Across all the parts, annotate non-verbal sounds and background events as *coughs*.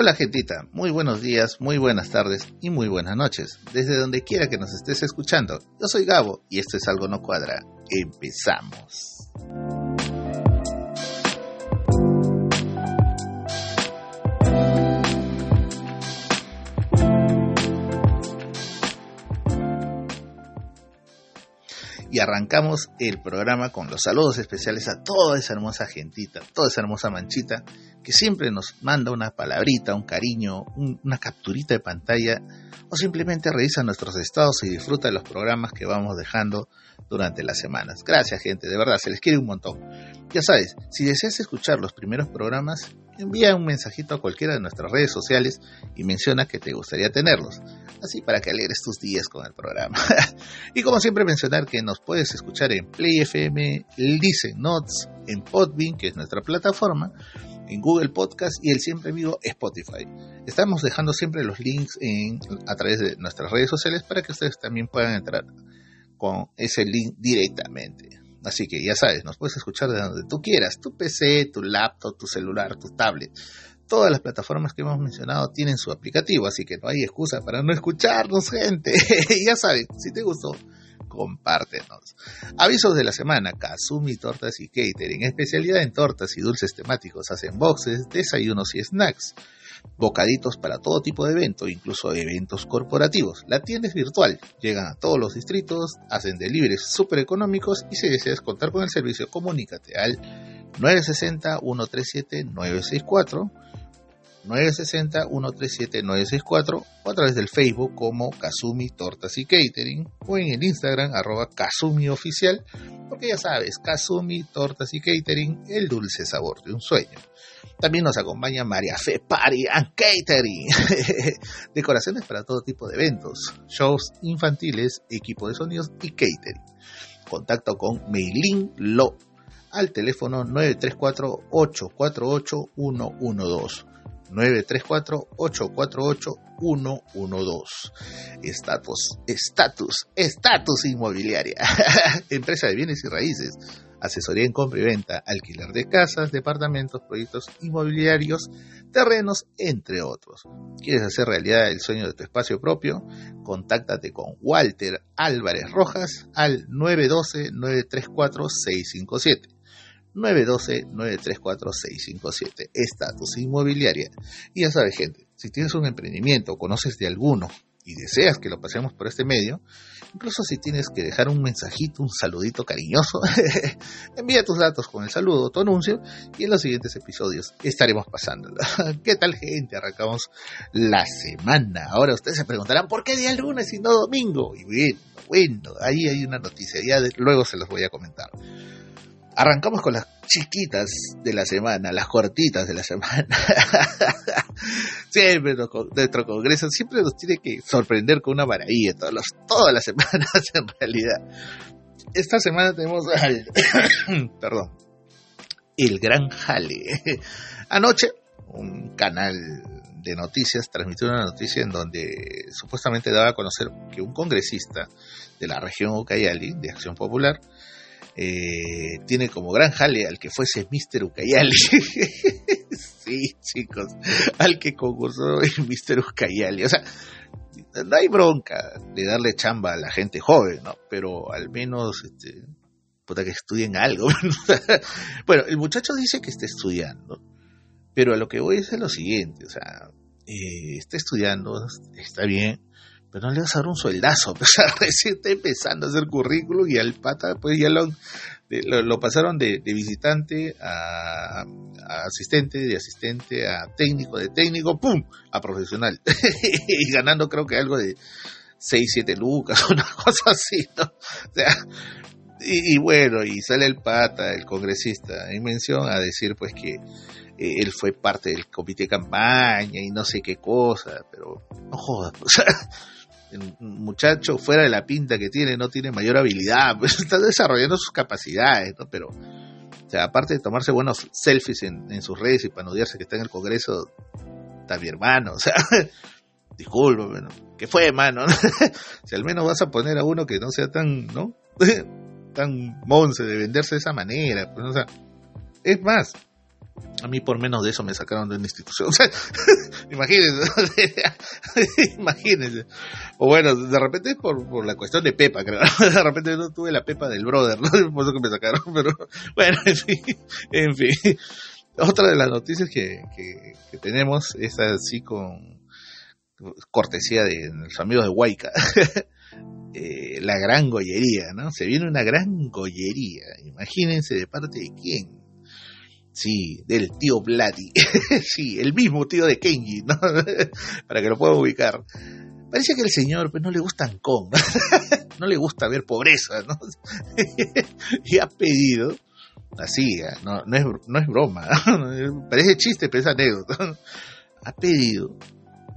Hola gentita, muy buenos días, muy buenas tardes y muy buenas noches, desde donde quiera que nos estés escuchando. Yo soy Gabo y esto es Algo No Cuadra. Empezamos. Y arrancamos el programa con los saludos especiales a toda esa hermosa gentita, toda esa hermosa manchita que siempre nos manda una palabrita, un cariño, una capturita de pantalla o simplemente revisa nuestros estados y disfruta de los programas que vamos dejando durante las semanas. Gracias gente, de verdad, se les quiere un montón. Ya sabes, si deseas escuchar los primeros programas, envía un mensajito a cualquiera de nuestras redes sociales y menciona que te gustaría tenerlos, así para que alegres tus días con el programa. *laughs* y como siempre mencionar que nos puedes escuchar en Play FM, Listen Notes, en Podbean, que es nuestra plataforma, en Google Podcast y el siempre amigo Spotify. Estamos dejando siempre los links en, a través de nuestras redes sociales para que ustedes también puedan entrar con ese link directamente. Así que ya sabes, nos puedes escuchar de donde tú quieras, tu PC, tu laptop, tu celular, tu tablet. Todas las plataformas que hemos mencionado tienen su aplicativo, así que no hay excusa para no escucharnos, gente. *laughs* ya sabes, si te gustó, compártenos. Avisos de la semana, Kazumi Tortas y Catering, especialidad en tortas y dulces temáticos, hacen boxes, desayunos y snacks bocaditos para todo tipo de eventos, incluso eventos corporativos. La tienda es virtual, llegan a todos los distritos, hacen deliveries súper económicos y si deseas contar con el servicio, comunícate al 960-137-964, 960-137-964 o a través del Facebook como Kazumi Tortas y Catering o en el Instagram arroba Kazumi Oficial, porque ya sabes, Kazumi Tortas y Catering, el dulce sabor de un sueño. También nos acompaña María Fe Party and Catering. *laughs* Decoraciones para todo tipo de eventos, shows infantiles, equipo de sonidos y catering. Contacto con Meilin Lo al teléfono 934-848-112. 934-848-112. Estatus, estatus, estatus inmobiliaria. *laughs* Empresa de bienes y raíces asesoría en compra y venta, alquiler de casas, departamentos, proyectos inmobiliarios, terrenos, entre otros. ¿Quieres hacer realidad el sueño de tu espacio propio? Contáctate con Walter Álvarez Rojas al 912-934-657. 912-934-657. Estatus inmobiliaria. Y ya sabes, gente, si tienes un emprendimiento o conoces de alguno y deseas que lo pasemos por este medio, incluso si tienes que dejar un mensajito, un saludito cariñoso, *laughs* envía tus datos con el saludo, tu anuncio, y en los siguientes episodios estaremos pasándolo. *laughs* ¿Qué tal gente? Arrancamos la semana. Ahora ustedes se preguntarán, ¿por qué día lunes y no domingo? Y bueno, bueno, ahí hay una noticia, ya luego se los voy a comentar. Arrancamos con las chiquitas de la semana, las cortitas de la semana. *laughs* siempre nuestro Congreso siempre nos tiene que sorprender con una maravilla todas las *laughs* semanas en realidad. Esta semana tenemos *coughs* al, *coughs* perdón, el Gran Jale. *laughs* Anoche un canal de noticias transmitió una noticia en donde supuestamente daba a conocer que un congresista de la región Ucayali, de Acción Popular, eh, tiene como gran jale al que fuese Mr. Ucayali. *laughs* sí, chicos, al que concursó *laughs* Mr. Ucayali. O sea, no hay bronca de darle chamba a la gente joven, ¿no? Pero al menos, este, puta, que estudien algo. *laughs* bueno, el muchacho dice que está estudiando, pero a lo que voy es lo siguiente, o sea, eh, está estudiando, está bien, pero no le vas a dar un sueldazo, pues recién está empezando a hacer currículum y al pata pues ya lo, lo, pasaron de, visitante a, asistente, de asistente a técnico, de técnico, ¡pum! a profesional. *laughs* y ganando creo que algo de 6, 7 lucas, *laughs* una cosa así, ¿no? O sea, y, bueno, y sale el pata, el congresista, en mención a decir pues que eh, él fue parte del comité de campaña y no sé qué cosa, pero no jodas, *laughs* pues, el muchacho fuera de la pinta que tiene no tiene mayor habilidad, *laughs* pues está desarrollando sus capacidades. Pero, o sea, aparte de tomarse buenos selfies en, sus redes y panudearse que está en el Congreso, está mi hermano, *laughs* o sea, disculpa, bueno, ¿qué fue, mano? *laughs* si al menos vas a poner a uno que no sea tan, ¿no? tan monce de venderse de esa manera, pues, es más, A mí por menos de eso me sacaron de una institución. *laughs* *laughs* imagínense, *laughs* imagínense. O bueno, de repente por, por la cuestión de Pepa, creo. De repente no tuve la Pepa del brother, ¿no? Por eso que me sacaron. Pero bueno, en fin. En fin. Otra de las noticias que, que, tenemos es así con cortesía de los amigos de Huayca. Eh, la gran gollería, ¿no? Se viene una gran gollería. Imagínense de parte de quién. Sí, del tío Bloody. *laughs* sí, el mismo tío de Kenji, ¿no? *laughs* Para que lo puedan ubicar. Parece que el señor pues, no le gusta Ancón, *laughs* no le gusta ver pobreza, ¿no? y ha pedido, así, ¿eh? no, no, es, no es broma, parece chiste, pero es anécdota. ha pedido,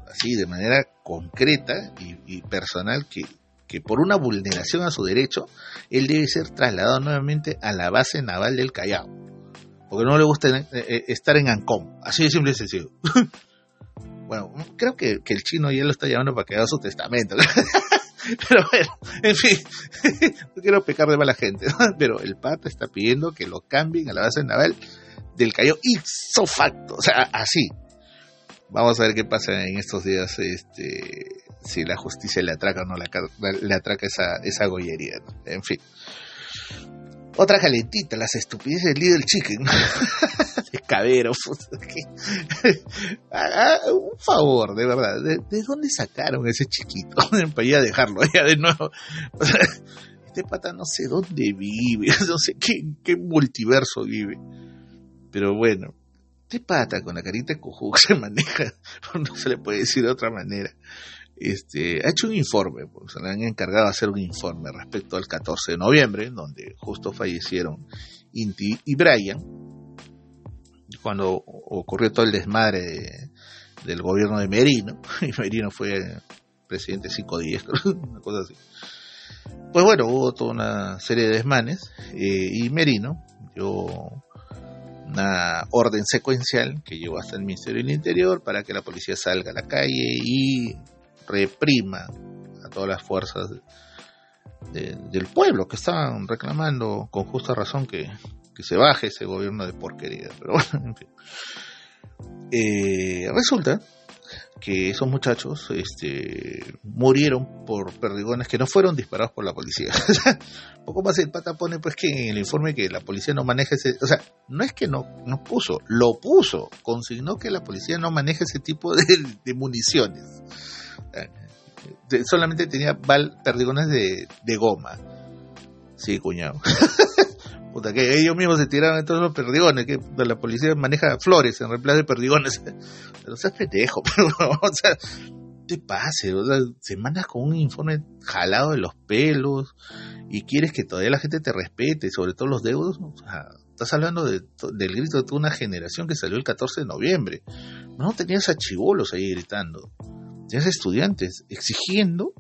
así, de manera concreta y, personal, que, que por una vulneración a su derecho, él debe ser trasladado nuevamente a la base naval del Callao porque no le gusta eh, eh, estar en Ancón. Así de simple y sencillo. *laughs* bueno, creo que, el chino ya lo está llamando para que haga su testamento. *laughs* Pero bueno, en fin, *laughs* no quiero pecar de mala gente, pero el Papa está pidiendo que lo cambien a la base naval del Callao ipso facto, o sea, así. Vamos a ver qué pasa en estos días, este, si la justicia le atraca o no le, atraca esa, esa gollería. En fin. Otra calentita, las estupideces del Little Chicken. *laughs* de cabero. *laughs* un favor, de verdad. ¿De, dónde sacaron ese chiquito? *laughs* Para ir a dejarlo allá de nuevo. este pata no sé dónde vive, no sé qué, qué multiverso vive. Pero bueno, este pata con la carita de cojudo se maneja, no se le puede decir de otra manera este, ha hecho un informe, pues, le han encargado hacer un informe respecto al 14 de noviembre, donde justo fallecieron Inti y Brian, cuando ocurrió todo el desmadre del gobierno de Merino, *laughs* y Merino fue presidente cinco días, *laughs* una cosa así. Pues bueno, hubo toda una serie de desmanes, eh, y Merino dio una orden secuencial que llevó hasta el Ministerio del Interior para que la policía salga a la calle y reprima a todas las fuerzas del pueblo que estaban reclamando con justa razón que, se baje ese gobierno de porquería. Pero bueno, en fin. Eh, resulta que esos muchachos este, murieron por perdigones que no fueron disparados por la policía. Un *laughs* poco más el pata pone pues que en el informe que la policía no maneja ese, o sea, no es que no, no puso, lo puso, consignó que la policía no maneja ese tipo de, de municiones. Eh, solamente tenía bal, perdigones de, de goma. Sí, cuñado. *laughs* Puta, que ellos mismos se tiraron todos los perdigones, que la policía maneja flores en reemplazo de perdigones. *laughs* Pero seas pendejo, *laughs* pero, o sea, te pase, o sea, semanas con un informe jalado de los pelos y quieres que todavía la gente te respete, sobre todo los deudos, o sea, estás hablando de, del grito de toda una generación que salió el 14 de noviembre. No tenías a chivolos ahí gritando estudiantes exigiendo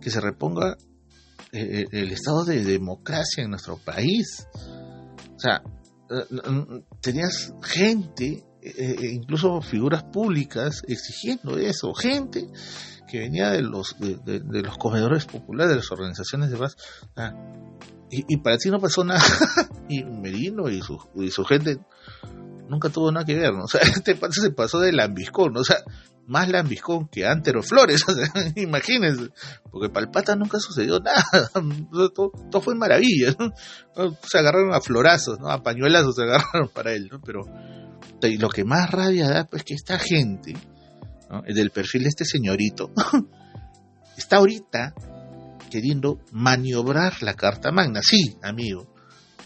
que se reponga eh, eh, el estado de democracia en nuestro país. O sea, eh, tenías gente, incluso figuras públicas, exigiendo eso, gente que venía de los, de, los comedores populares, de las organizaciones de paz. y, para ti no pasó nada. y Merino y su, y su gente nunca tuvo nada que ver. O sea, *laughs* este se pasó de lambiscón, ¿no? O sea, más lambiscón que Antero Flores, *laughs* imagínense, porque para el pata nunca sucedió nada, *laughs* todo, fue maravilla, ¿no? Se agarraron a florazos, ¿no? A pañuelazos se agarraron para él, ¿no? Pero lo que más rabia da, pues que esta gente, del perfil de este señorito, *laughs* está ahorita queriendo maniobrar la Carta Magna, sí, amigo,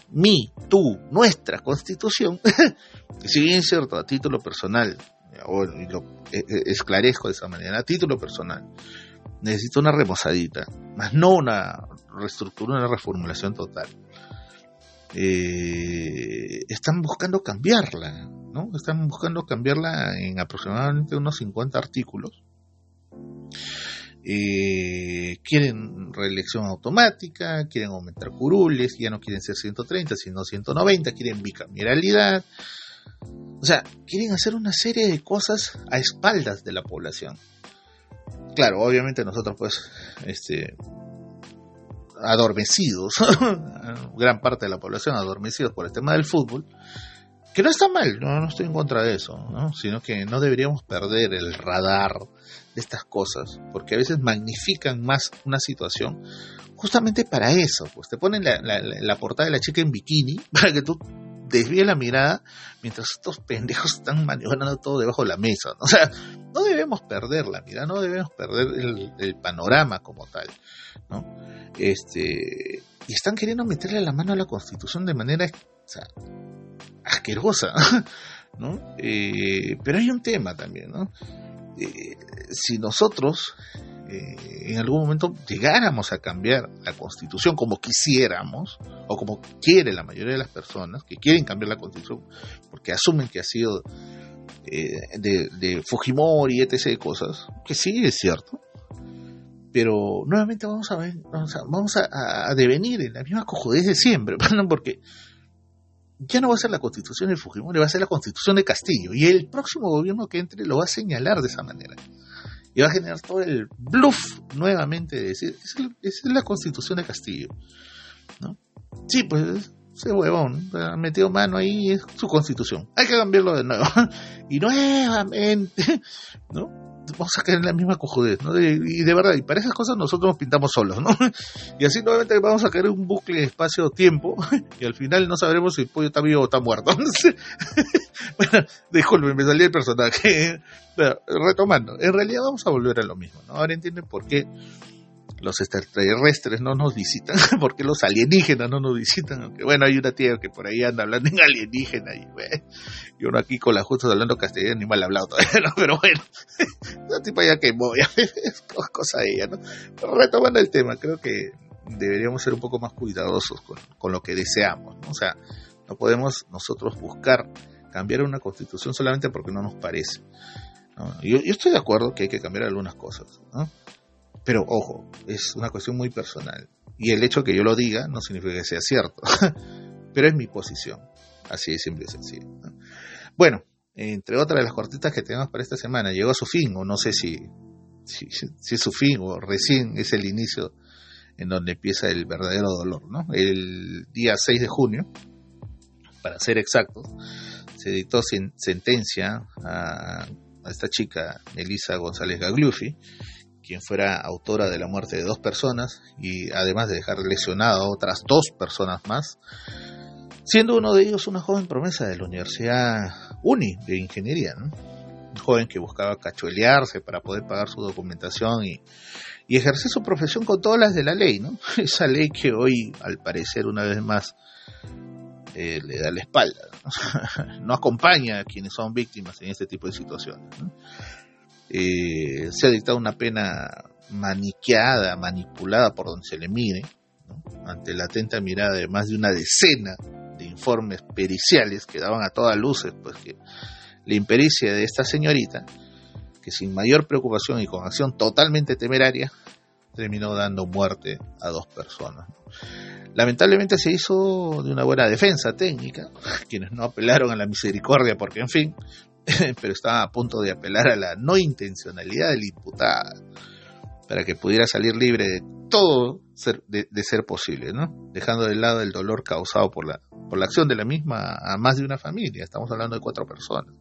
mi, tú, nuestra constitución, si bien cierto, a título personal, o lo e, e, esclarezco de esa manera, a título personal, necesito una remozadita, más no una reestructura, una reformulación total. Eh, están buscando cambiarla, ¿no? Están buscando cambiarla en aproximadamente unos 50 artículos eh, quieren reelección automática, quieren aumentar curules, ya no quieren ser 130, sino 190, quieren bicameralidad. O sea, quieren hacer una serie de cosas a espaldas de la población. Claro, obviamente nosotros pues, este, adormecidos, *laughs* gran parte de la población adormecidos por el tema del fútbol, Que no está mal, no, no estoy en contra de eso, ¿no? sino que no deberíamos perder el radar de estas cosas, porque a veces magnifican más una situación justamente para eso, pues te ponen la, la, portada de la chica en bikini *laughs* para que tú desvíes la mirada mientras estos pendejos están maniobrando todo debajo de la mesa. O sea, no debemos perder la mirada, no debemos perder el, el panorama como tal, ¿no? Este, y están queriendo meterle la mano a la Constitución de manera asquerosa, *laughs* ¿no? Eh, pero hay un tema también, ¿no? Eh, si nosotros eh, en algún momento llegáramos a cambiar la constitución como quisiéramos, o como quiere la mayoría de las personas que quieren cambiar la constitución, porque asumen que ha sido de, de, Fujimori, etc. cosas, que sí es cierto, pero nuevamente vamos a ver, vamos a, devenir en la misma cojudez de siempre, *laughs* porque ya no va a ser la constitución de Fujimori, va a ser la constitución de Castillo, y el próximo gobierno que entre lo va a señalar de esa manera. Y va a generar todo el bluff nuevamente de decir, esa es la constitución de Castillo. ¿no? Sí, pues ese huevón ha metido mano ahí, es su constitución. Hay que cambiarlo de nuevo. *laughs* y nuevamente, ¿no? Vamos a caer en la misma cojudez, ¿no? y de verdad, y para esas cosas nosotros nos pintamos solos, ¿no? *laughs* Y así nuevamente vamos a caer en un bucle espacio-tiempo *laughs* y al final no sabremos si el pollo está vivo o está muerto. *laughs* bueno, disculpen, me salí el personaje. retomando, en realidad vamos a volver a lo mismo, ¿no? Ahora entienden por qué los extraterrestres no nos visitan, *laughs* porque los alienígenas no nos visitan, aunque bueno, hay una tía que por ahí anda hablando en alienígena y, y uno aquí con la justa hablando castellano ni mal hablado todavía, *laughs* pero bueno, *laughs* esa tipa ya quemó, ya es cosa de ella, ¿no? Pero retomando el tema, creo que deberíamos ser un poco más cuidadosos con, con lo que deseamos, ¿no? O sea, no podemos nosotros buscar cambiar una constitución solamente porque no nos parece. Yo, yo, estoy de acuerdo que hay que cambiar algunas cosas, ¿no? Pero ojo, es una cuestión muy personal. Y el hecho que yo lo diga no significa que sea cierto. *laughs* Pero es mi posición. Así de simple y sencillo. Bueno, entre otras de las cortitas que tenemos para esta semana, llegó a su fin, o no sé si, si, es su fin o recién es el inicio en donde empieza el verdadero dolor. ¿no? El día 6 de junio, para ser exactos, se dictó sentencia a, a esta chica, Elisa González Gagliufi, quien fuera autora de la muerte de dos personas y además de dejar lesionado a otras dos personas más, siendo uno de ellos una joven promesa de la Universidad Uni de Ingeniería, un joven que buscaba cachuelearse para poder pagar su documentación y, y ejercer su profesión con todas las de la ley, ¿no? *laughs* esa ley que hoy al parecer una vez más eh, le da la espalda, ¿no? *laughs* acompaña a quienes son víctimas en este tipo de situaciones. Eh, se ha dictado una pena maniqueada, manipulada por donde se le mire, ante la atenta mirada de más de una decena de informes periciales que daban a todas luces, pues que la impericia de esta señorita, que sin mayor preocupación y con acción totalmente temeraria, terminó dando muerte a dos personas. Lamentablemente se hizo de una buena defensa técnica, *laughs* quienes no apelaron a la misericordia porque, en fin, *laughs* pero estaba a punto de apelar a la no intencionalidad del imputado para que pudiera salir libre de todo de, ser posible, ¿no? Dejando de lado el dolor causado por la, por la acción de la misma a más de una familia, estamos hablando de cuatro personas.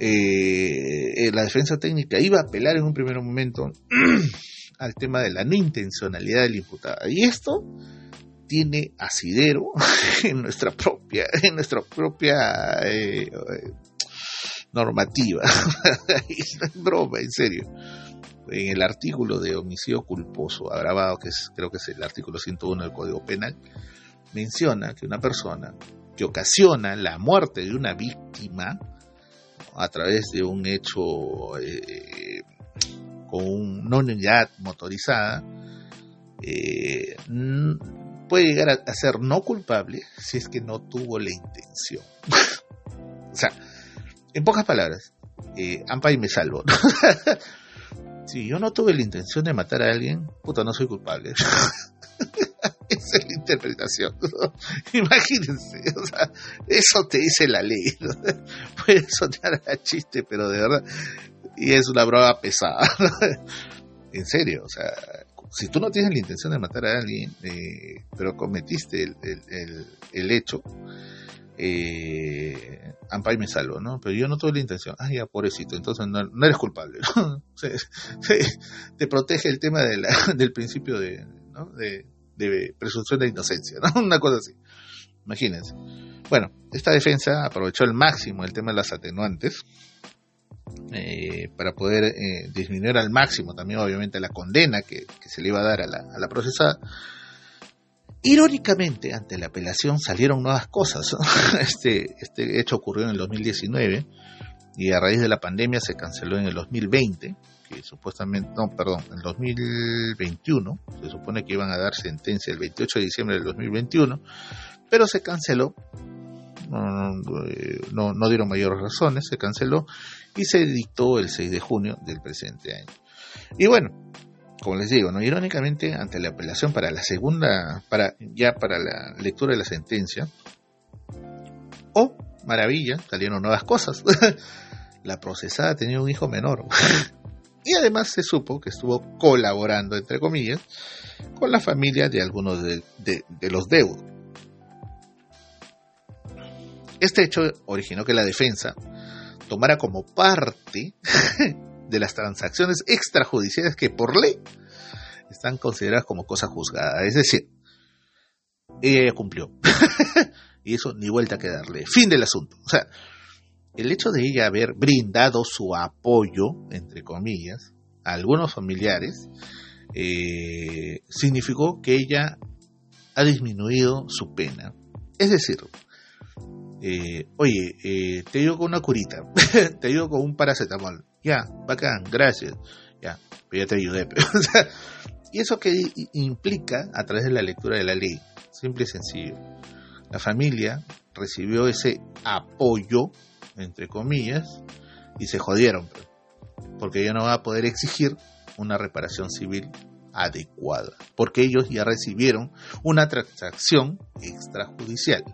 Eh, eh, la defensa técnica iba a apelar en un primer momento *clears throat* al tema de la no intencionalidad del imputado. Y esto tiene asidero *laughs* en nuestra propia, en nuestra propia eh, normativa. *laughs* es broma, en serio. En el artículo de homicidio culposo agravado, que es, creo que es el artículo 101 del Código Penal, menciona que una persona que ocasiona la muerte de una víctima a través de un hecho eh, con una unidad motorizada, eh, puede llegar a, ser no culpable si es que no tuvo la intención. *laughs* o sea, en pocas palabras, eh, ampa y me salvo. *laughs* si yo no tuve la intención de matar a alguien, puta, no soy culpable. *laughs* Esa es la interpretación. Imagínense, o sea, eso te dice la ley. Puede sonar a chiste, pero de verdad, y es una broma pesada. en serio, o sea, si tú no tienes la intención de matar a alguien, eh, pero cometiste el, el, el, hecho, eh, ampay me salvo, ¿no? Pero yo no tuve la intención. Ah, ya, pobrecito, entonces no, eres culpable, ¿no? *laughs* te protege el tema de *laughs* del principio de, ¿no? de, de presunción de inocencia, ¿no? *laughs* Una cosa así. Imagínense. Bueno, esta defensa aprovechó al máximo el tema de las atenuantes eh, para poder eh, disminuir al máximo también obviamente la condena que, se le iba a dar a la, procesada. Irónicamente, ante la apelación salieron nuevas cosas. *laughs* Este, este hecho ocurrió en el 2019 y a raíz de la pandemia se canceló en el 2020, que supuestamente, no, perdón, en el 2021, se supone que iban a dar sentencia el 28 de diciembre del 2021, pero se canceló no, no, dieron mayores razones, se canceló y se dictó el 6 de junio del presente año. Y bueno, como les digo, no irónicamente ante la apelación para la segunda, para ya para la lectura de la sentencia, oh, maravilla, salieron nuevas cosas. *laughs* la procesada tenía un hijo menor. *laughs* y además se supo que estuvo colaborando, entre comillas, con la familia de algunos de, de los deudos. Este hecho originó que la defensa tomara como parte *laughs* de las transacciones extrajudiciales que por ley están consideradas como cosa juzgada. Es decir, ella cumplió. *laughs* y eso ni vuelta que darle. Fin del asunto. O sea, el hecho de ella haber brindado su apoyo, entre comillas, a algunos familiares, eh, significó que ella ha disminuido su pena. Es decir, eh, oye, eh, te ayudo con una curita, *laughs* te ayudo con un paracetamol, ya, bacán, gracias, ya, pero ya te ayudé. *laughs* y eso que implica a través de la lectura de la ley, simple y sencillo. La familia recibió ese apoyo, entre comillas, y se jodieron, porque ella no va a poder exigir una reparación civil adecuada, porque ellos ya recibieron una transacción extrajudicial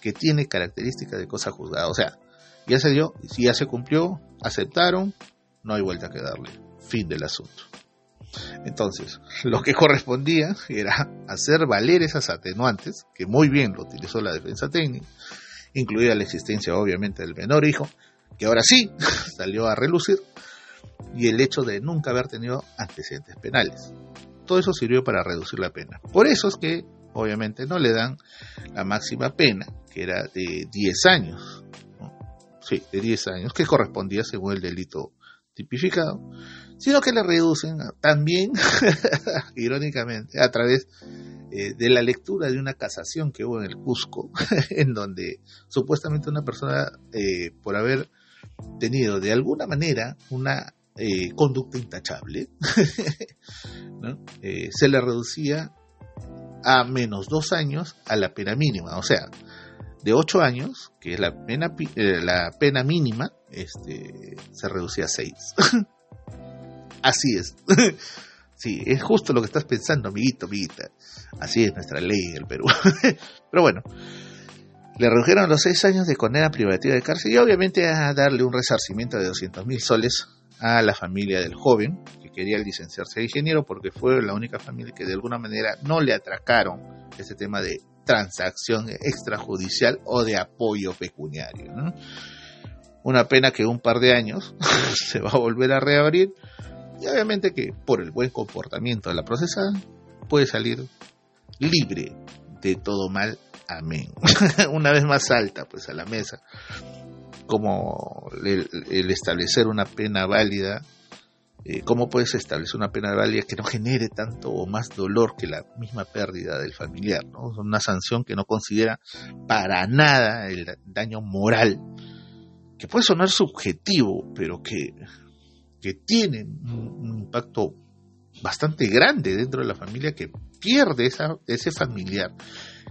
que tiene características de cosa juzgada. O sea, ya se dio, si ya se cumplió, aceptaron, no hay vuelta que darle. Fin del asunto. Entonces, *laughs* lo que correspondía era hacer valer esas atenuantes, que muy bien lo utilizó la defensa técnica, incluida la existencia obviamente del menor hijo, que ahora sí *laughs* salió a relucir, y el hecho de nunca haber tenido antecedentes penales. Todo eso sirvió para reducir la pena. Por eso es que obviamente no le dan la máxima pena, que era de 10 años. Sí, de 10 años, que correspondía según el delito tipificado, sino que le reducen también, *laughs* irónicamente, a través eh, de la lectura de una casación que hubo en el Cusco, *laughs* en donde supuestamente una persona, eh, por haber tenido de alguna manera una eh, conducta intachable, *laughs* se le reducía a menos dos años a la pena mínima. O sea, de ocho años, que es la pena, eh, la pena mínima, este, se reducía a seis. *laughs* Así es. *laughs* sí, es justo lo que estás pensando, amiguito, amiguita. Así es nuestra ley en el Perú. *laughs* Pero bueno, le redujeron los seis años de condena privativa de cárcel y obviamente a darle un resarcimiento de 200 mil soles a la familia del joven quería licenciarse de ingeniero porque fue la única familia que de alguna manera no le atracaron ese tema de transacción extrajudicial o de apoyo pecuniario. Una pena que un par de años *laughs* se va a volver a reabrir y obviamente que por el buen comportamiento de la procesada puede salir libre de todo mal. Amén. *laughs* Una vez más alta pues a la mesa como el, establecer una pena válida, eh, cómo puedes establecer una pena válida que no genere tanto o más dolor que la misma pérdida del familiar, ¿no? Una sanción que no considera para nada el daño moral, que puede sonar subjetivo, pero que, que tiene un, impacto bastante grande dentro de la familia que pierde esa, ese familiar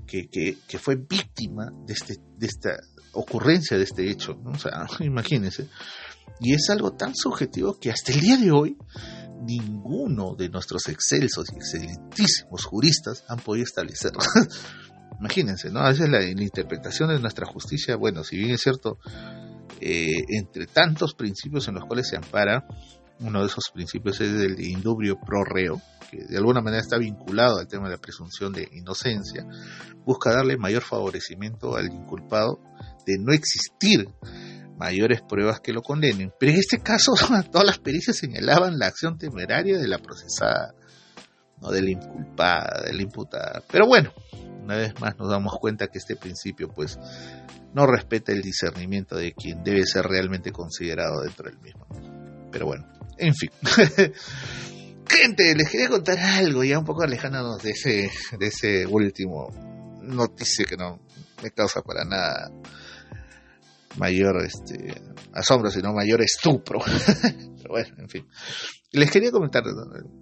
que, que, que fue víctima de, este, de esta ocurrencia de este hecho, ¿no? o sea, *laughs* imagínense. Y es algo tan subjetivo que hasta el día de hoy ninguno de nuestros excelsos y excelentísimos juristas han podido establecerlo. *laughs* imagínense, ¿no? A veces la, interpretación de nuestra justicia, bueno, si bien es cierto, eh, entre tantos principios en los cuales se ampara, uno de esos principios es el indubrio pro reo, que de alguna manera está vinculado al tema de la presunción de inocencia, busca darle mayor favorecimiento al inculpado de no existir mayores pruebas que lo condenen. Pero en este caso, *laughs* todas las pericias señalaban la acción temeraria de la procesada, no de la inculpada, de la imputada. Pero bueno, una vez más nos damos cuenta que este principio, pues, no respeta el discernimiento de quien debe ser realmente considerado dentro del mismo. Pero bueno, en fin. *laughs* Gente, les quería contar algo ya un poco alejándonos de ese, de ese último noticia que no me causa para nada mayor este asombro, sino mayor estupro. *laughs* Pero bueno, en fin. Les quería comentar,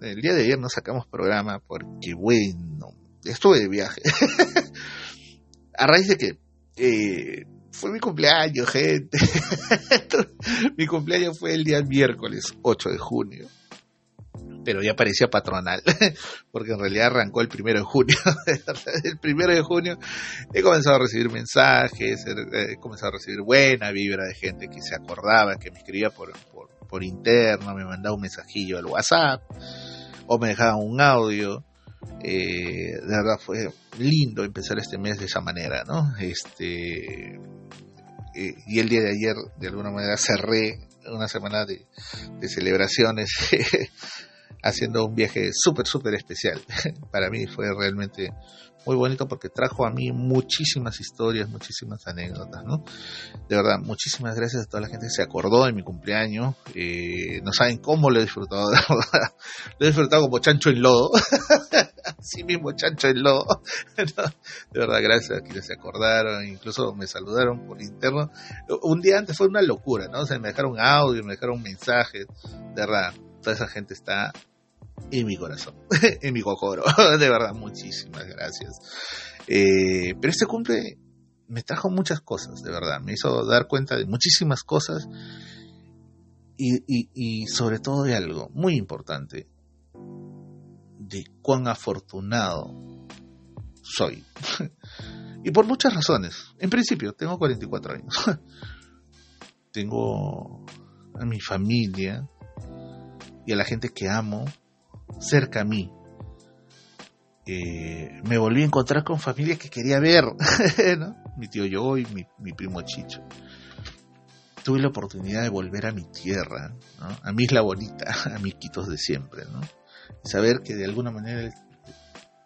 el día de ayer no sacamos programa porque, bueno, estuve de viaje. *laughs* A raíz de que eh, fue mi cumpleaños, gente. *laughs* mi cumpleaños fue el día miércoles 8 de junio pero ya parecía patronal, *laughs* porque en realidad arrancó el primero de junio. *laughs* el primero de junio he comenzado a recibir mensajes, he comenzado a recibir buena vibra de gente que se acordaba, que me escribía por, por, interno, me mandaba un mensajillo al WhatsApp, o me dejaba un audio. Eh, de verdad fue lindo empezar este mes de esa manera, ¿no? Este eh, y el día de ayer de alguna manera cerré una semana de celebraciones *laughs* haciendo un viaje súper, súper especial. *laughs* Para mí fue realmente muy bonito porque trajo a mí muchísimas historias, muchísimas anécdotas, ¿no? De verdad, muchísimas gracias a toda la gente que se acordó de mi cumpleaños. Eh, no saben cómo lo he disfrutado, *laughs* de verdad. Lo he disfrutado como chancho en lodo. *laughs* Así mismo, chancho en lodo. de verdad, gracias a quienes se acordaron, incluso me saludaron por interno. Un día antes fue una locura, ¿no? O sea, me dejaron audio, me dejaron un mensaje. De verdad, toda esa gente está en mi corazón, *laughs* en mi cocoro. *laughs* De verdad, muchísimas gracias. Eh, pero este cumple me trajo muchas cosas, de verdad. Me hizo dar cuenta de muchísimas cosas y, y sobre todo de algo muy importante, de cuán afortunado soy. *laughs* y por muchas razones. En principio, tengo 44 años. tengo a mi familia y a la gente que amo cerca a mí. Eh, me volví a encontrar con familias que quería ver, *laughs* mi tío yo y mi, primo Chicho. Tuve la oportunidad de volver a mi tierra, a mi isla bonita, *laughs* a mis quitos de siempre, saber que de alguna manera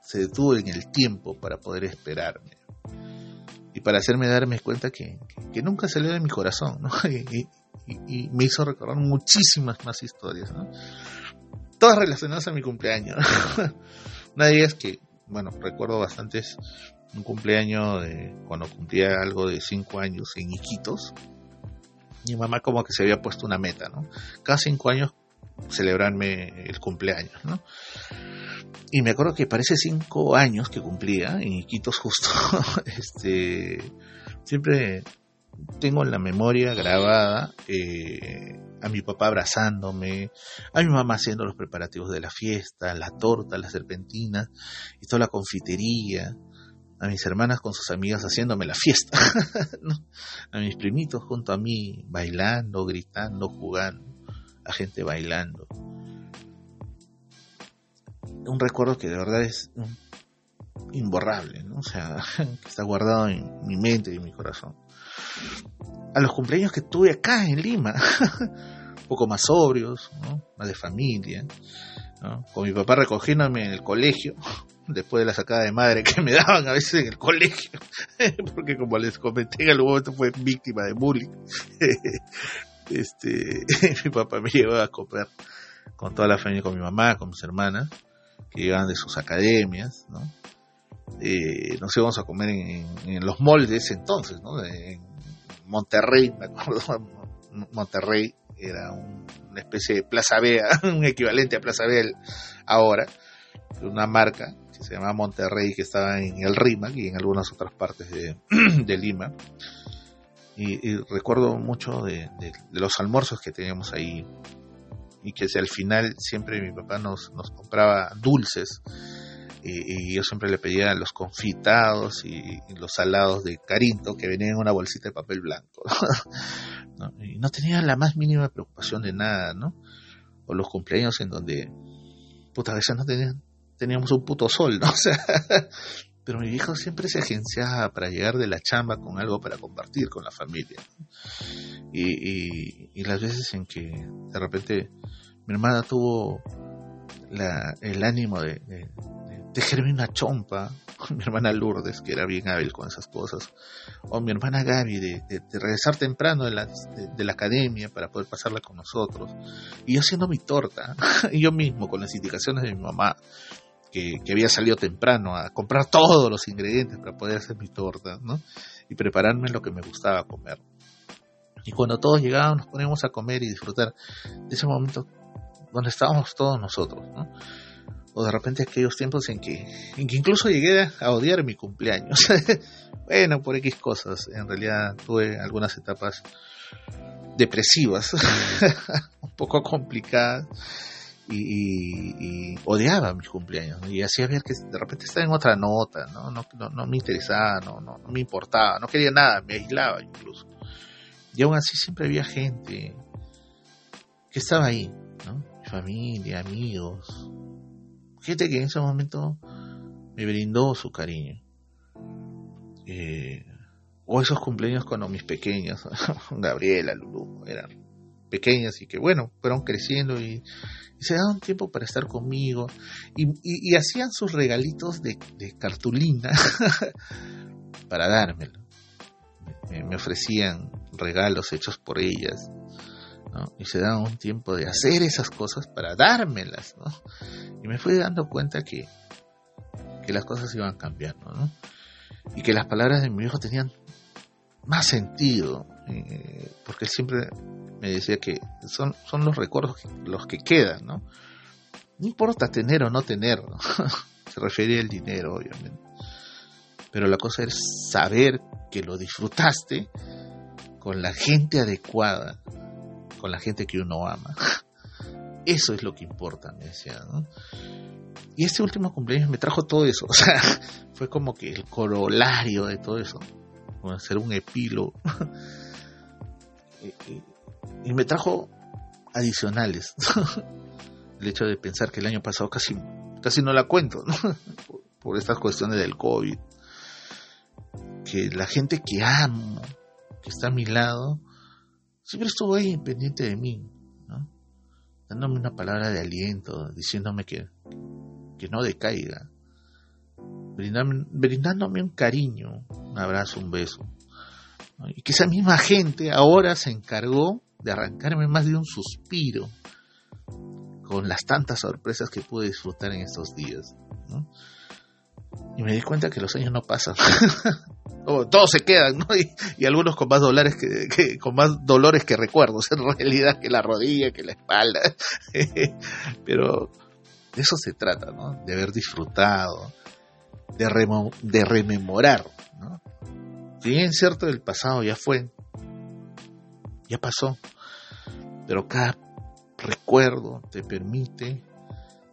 se detuvo en el tiempo para poder esperarme y para hacerme darme cuenta que, nunca salió de mi corazón, *laughs* y, me hizo recordar muchísimas más historias. Todas relacionadas a mi cumpleaños. *laughs* Una de ellas que, bueno, recuerdo bastante es un cumpleaños cuando cumplía algo de 5 años en Iquitos. Mi mamá como que se había puesto una meta, ¿no? Cada 5 años celebrarme el cumpleaños, ¿no? Y me acuerdo que parece 5 años que cumplía en Iquitos justo, *laughs* este, siempre tengo en la memoria grabada eh, a mi papá abrazándome, a mi mamá haciendo los preparativos de la fiesta, la torta, la serpentina y toda la confitería, a mis hermanas con sus amigas haciéndome la fiesta, *laughs* a mis primitos junto a mí bailando, gritando, jugando, a gente bailando. Un recuerdo que de verdad es imborrable, ¿no? o sea, *laughs* que está guardado en mi mente y en mi corazón a los cumpleaños que tuve acá en Lima, *laughs* un poco más sobrios, más de familia, con mi papá recogiéndome en el colegio, *laughs* después de la sacada de madre que me daban a veces en el colegio, *laughs* porque como les comenté en algún momento fue víctima de bullying. este, mi papá me llevaba a comer con toda la familia, con mi mamá, con mis hermanas, que llegaban de sus academias, ¿no? Eh, nos íbamos a comer en, los moldes entonces, ¿no? Monterrey, me acuerdo, *laughs* Monterrey era una especie de Plaza Vea, *laughs* un equivalente a Plaza Vea ahora, una marca que se llamaba Monterrey que estaba en el RIMAC y en algunas otras partes de, *clears throat* Lima. Y, recuerdo mucho de, los almuerzos que teníamos ahí y que al final siempre mi papá nos, nos compraba dulces y, yo siempre le pedía los confitados y, los salados de Carinto que venían en una bolsita de papel blanco. *laughs* ¿no? Y no tenía la más mínima preocupación de nada, ¿no? O los cumpleaños en donde, puta, a veces no tenían, teníamos un puto sol, ¿no? *laughs* O sea, pero mi viejo siempre se agenciaba para llegar de la chamba con algo para compartir con la familia. Y, y, las veces en que de repente mi hermana tuvo la, el ánimo de, tejerme una chompa, mi hermana Lourdes, que era bien hábil con esas cosas, o mi hermana Gaby, de, regresar temprano de la, de la, academia para poder pasarla con nosotros, y yo haciendo mi torta, *laughs* y yo mismo con las indicaciones de mi mamá, que, había salido temprano a comprar todos los ingredientes para poder hacer mi torta, ¿no? Y prepararme lo que me gustaba comer. Y cuando todos llegaban nos poníamos a comer y disfrutar de ese momento donde estábamos todos nosotros, ¿no? O de repente aquellos tiempos en que, incluso llegué a odiar mi cumpleaños. *laughs* bueno, por X cosas. En realidad tuve algunas etapas depresivas, *laughs* un poco complicadas y, odiaba mis cumpleaños y hacía ver que de repente estaba en otra nota, ¿no? No, no, me interesaba, no, no, me importaba, no quería nada, me aislaba incluso. Y aún así siempre había gente que estaba ahí, ¿no? Mi familia, amigos, gente que en ese momento me brindó su cariño. Eh, o esos cumpleaños cuando mis pequeños, *laughs* Gabriela, Lulu, eran pequeñas y que bueno, fueron creciendo y se daban tiempo para estar conmigo y, hacían sus regalitos de, cartulina *laughs* para dármelo. Me, ofrecían regalos hechos por ellas y se daban un tiempo de hacer esas cosas para dármelas. Y me fui dando cuenta que, que las cosas iban cambiando y que las palabras de mi hijo tenían más sentido, eh, porque él siempre me decía que son, son los recuerdos los que quedan, ¿no? No importa tener o no tener, *laughs* se refería al dinero, obviamente. Pero la cosa es saber que lo disfrutaste con la gente adecuada, con la gente que uno ama. *laughs* Eso es lo que importa, me decía, ¿no? Y este último cumpleaños me trajo todo eso, *laughs* o sea, fue como que el corolario de todo eso, hacer un epílogo. *laughs* y me trajo adicionales. el hecho de pensar que el año pasado casi, casi no la cuento, por, estas cuestiones del COVID. Que la gente que amo, que está a mi lado, siempre estuvo ahí pendiente de mí, dándome una palabra de aliento, diciéndome que, que no decaiga, brindándome un cariño, un abrazo, un beso. Y que esa misma gente ahora se encargó de arrancarme más de un suspiro con las tantas sorpresas que pude disfrutar en estos días. Y me di cuenta que los años no pasan. *laughs* Todos se quedan, ¿no? Y, algunos con más dolores que, con más dolores que recuerdos, en realidad, que la rodilla, que la espalda. *laughs* Pero de eso se trata, ¿no? De haber disfrutado, de, de rememorar. Si bien cierto, el pasado ya fue, ya pasó. Pero cada recuerdo te permite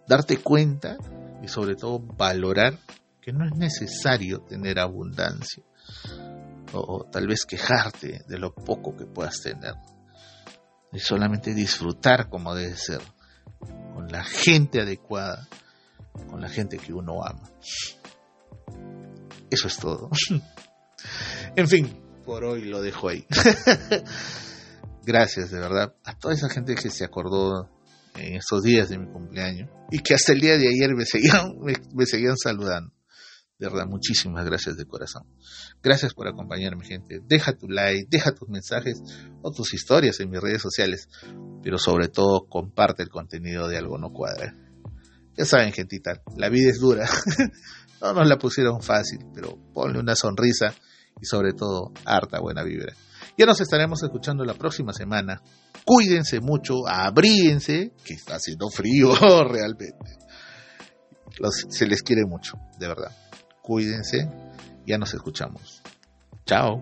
darte cuenta y sobre todo valorar que no es necesario tener abundancia o, tal vez quejarte de lo poco que puedas tener. Es solamente disfrutar como debe ser, con la gente adecuada, con la gente que uno ama. Eso es todo. *laughs* en fin, por hoy lo dejo ahí. *laughs* gracias de verdad a toda esa gente que se acordó en estos días de mi cumpleaños y que hasta el día de ayer me seguían, me, seguían saludando. De verdad, muchísimas gracias de corazón. Gracias por acompañarme, gente. Deja tu like, deja tus mensajes o tus historias en mis redes sociales, pero sobre todo comparte el contenido de Algo No Cuadra. Ya saben, gentita, la vida es dura. *laughs* no nos la pusieron fácil, pero ponle una sonrisa y sobre todo harta buena vibra. Ya nos estaremos escuchando la próxima semana. Cuídense mucho, abríense, que está haciendo frío *laughs* realmente. se les quiere mucho, de verdad. Cuídense, ya nos escuchamos. Chao.